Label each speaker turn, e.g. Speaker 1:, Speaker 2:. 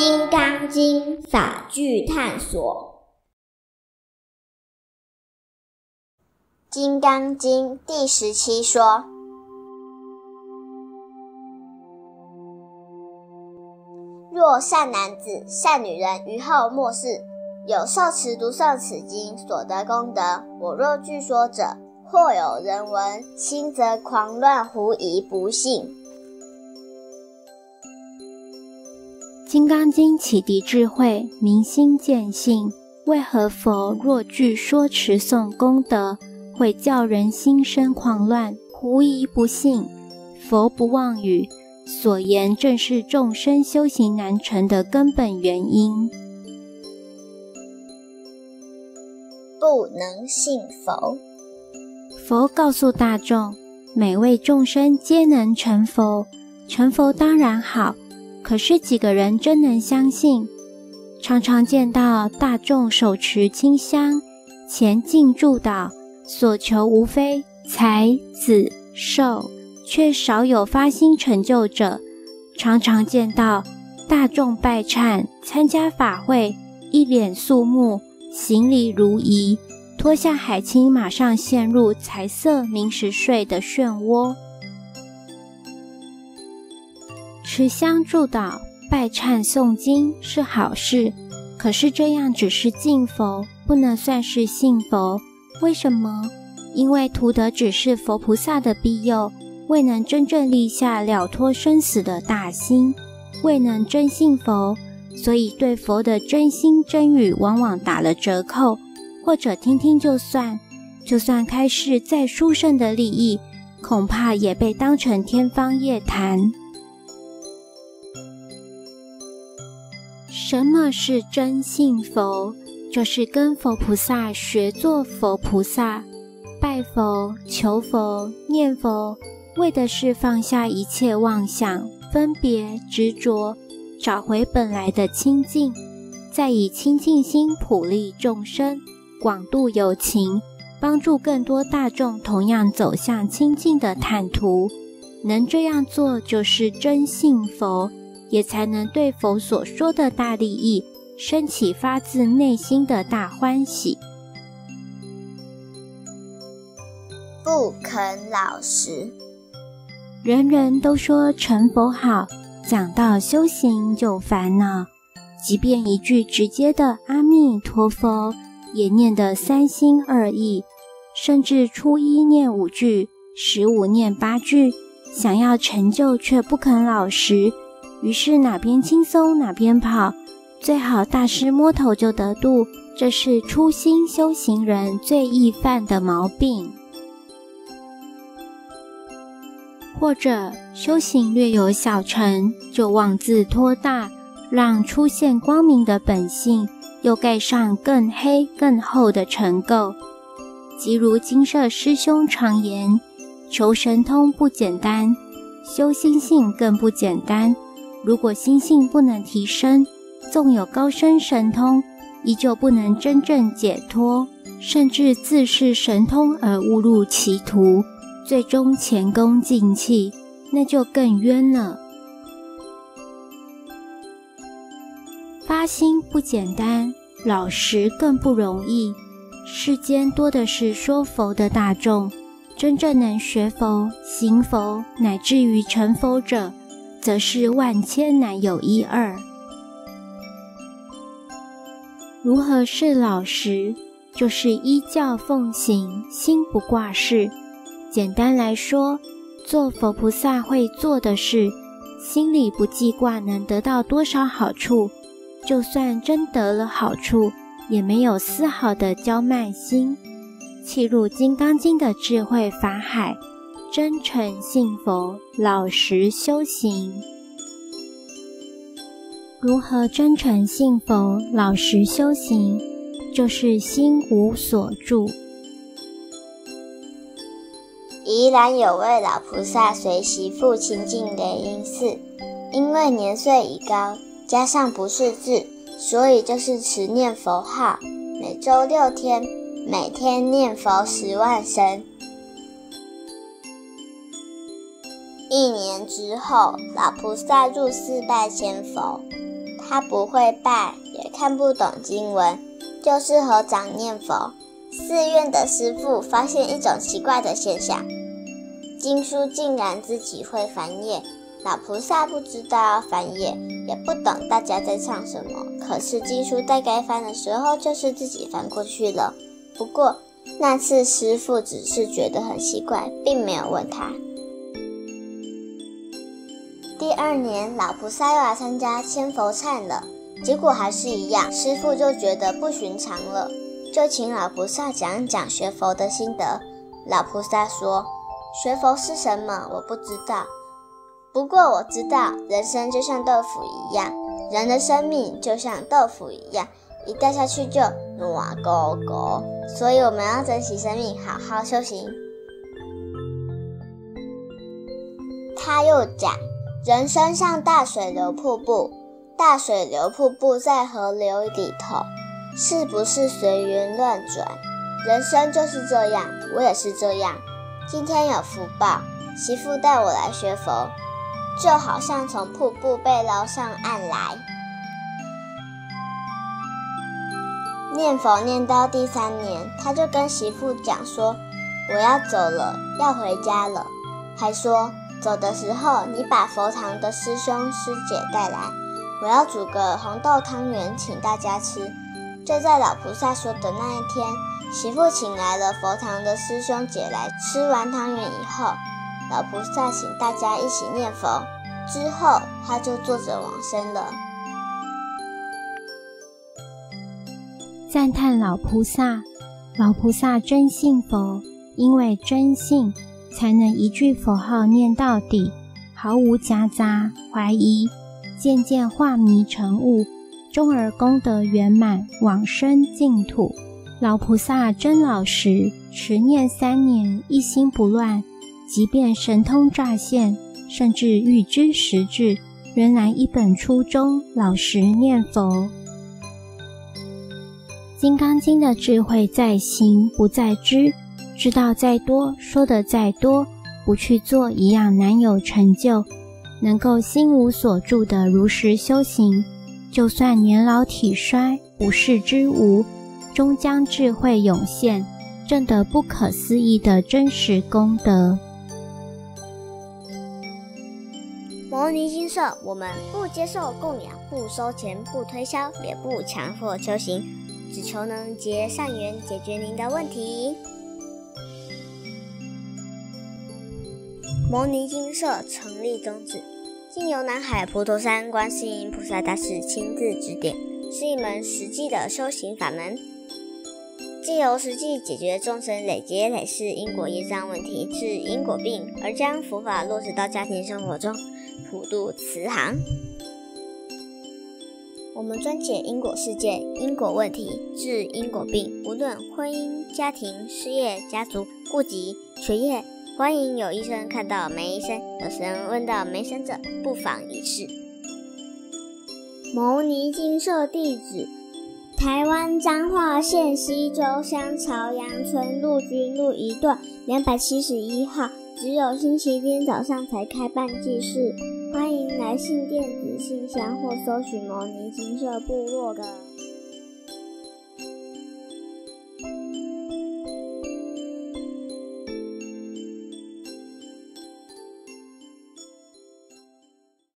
Speaker 1: 金刚经法句探索，《
Speaker 2: 金刚经》第十七说：若善男子、善女人于后末世有受持读诵此经所得功德，我若据说者，或有人闻，心则狂乱，狐疑不信。
Speaker 3: 《金刚经》启迪智慧，明心见性。为何佛若具说持诵功德，会叫人心生狂乱，狐疑不信？佛不妄语，所言正是众生修行难成的根本原因。
Speaker 2: 不能信佛。
Speaker 3: 佛告诉大众，每位众生皆能成佛，成佛当然好。可是几个人真能相信？常常见到大众手持清香前进祝祷，所求无非财子寿，却少有发心成就者。常常见到大众拜忏参加法会，一脸肃穆，行礼如仪，脱下海青，马上陷入财色名食睡的漩涡。持香祝祷、拜忏诵经是好事，可是这样只是敬佛，不能算是信佛。为什么？因为图的只是佛菩萨的庇佑，未能真正立下了脱生死的大心，未能真信佛，所以对佛的真心真语往往打了折扣，或者听听就算。就算开示再殊胜的利益，恐怕也被当成天方夜谭。什么是真信佛？就是跟佛菩萨学做佛菩萨，拜佛、求佛、念佛，为的是放下一切妄想、分别、执着，找回本来的清净，再以清净心普利众生，广度有情，帮助更多大众同样走向清净的坦途。能这样做，就是真信佛。也才能对佛所说的大利益升起发自内心的大欢喜。
Speaker 2: 不肯老实，
Speaker 3: 人人都说成佛好，讲到修行就烦恼。即便一句直接的阿弥陀佛，也念得三心二意，甚至初一念五句，十五念八句，想要成就却不肯老实。于是哪边轻松哪边跑，最好大师摸头就得度，这是初心修行人最易犯的毛病。或者修行略有小成，就妄自托大，让出现光明的本性又盖上更黑更厚的尘垢。即如金舍师兄常言：求神通不简单，修心性更不简单。如果心性不能提升，纵有高深神通，依旧不能真正解脱，甚至自恃神通而误入歧途，最终前功尽弃，那就更冤了。发心不简单，老实更不容易。世间多的是说佛的大众，真正能学佛、行佛，乃至于成佛者。则是万千难有一二。如何是老实？就是依教奉行，心不挂事。简单来说，做佛菩萨会做的事，心里不记挂能得到多少好处，就算真得了好处，也没有丝毫的骄慢心，契入《金刚经》的智慧法海。真诚信佛，老实修行。如何真诚信佛、老实修行？就是心无所住。
Speaker 2: 宜兰有位老菩萨随媳妇亲近雷音寺，因为年岁已高，加上不识字，所以就是持念佛号，每周六天，每天念佛十万声。一年之后，老菩萨入寺拜千佛，他不会拜，也看不懂经文，就是合掌念佛。寺院的师傅发现一种奇怪的现象：经书竟然自己会翻页。老菩萨不知道要翻页，也不懂大家在唱什么。可是经书在该翻的时候，就是自己翻过去了。不过那次师傅只是觉得很奇怪，并没有问他。第二年，老菩萨又来参加千佛忏了，结果还是一样。师傅就觉得不寻常了，就请老菩萨讲一讲学佛的心得。老菩萨说：“学佛是什么？我不知道。”不过我知道，人生就像豆腐一样，人的生命就像豆腐一样，一掉下去就软勾勾。所以我们要珍惜生命，好好修行。他又讲，人生像大水流瀑布，大水流瀑布在河流里头，是不是随缘乱转？人生就是这样，我也是这样。今天有福报，媳妇带我来学佛。就好像从瀑布被捞上岸来，念佛念到第三年，他就跟媳妇讲说：“我要走了，要回家了。”还说走的时候，你把佛堂的师兄师姐带来，我要煮个红豆汤圆请大家吃。就在老菩萨说的那一天，媳妇请来了佛堂的师兄姐来吃完汤圆以后。老菩萨请大家一起念佛，之后他就坐着往生了。
Speaker 3: 赞叹老菩萨，老菩萨真信佛，因为真信，才能一句佛号念到底，毫无夹杂怀疑，渐渐化迷成悟，终而功德圆满，往生净土。老菩萨真老实，持念三年，一心不乱。即便神通乍现，甚至预知时至，仍然一本初衷，老实念佛。《金刚经》的智慧在行，不在知。知道再多，说的再多，不去做，一样难有成就。能够心无所住的如实修行，就算年老体衰，不世之无，终将智慧涌现，证得不可思议的真实功德。
Speaker 1: 摩尼金舍，我们不接受供养，不收钱，不推销，也不强迫修行，只求能结善缘，解决您的问题。摩尼金舍成立宗旨，经由南海普陀山观世音菩萨大士亲自指点，是一门实际的修行法门，借由实际解决众生累劫累世因果业障问题，治因果病，而将佛法落实到家庭生活中。普渡慈航，我们专解因果事件、因果问题，治因果病。无论婚姻、家庭、事业、家族、户籍、学业，欢迎有医生看到没医生，有神问到没神者，不妨一试。牟尼金舍地址：台湾彰化县西周乡朝阳村陆军路一段两百七十一号。只有星期天早上才开办祭事，欢迎来信电子信箱或搜寻“摩尼金色部落格”。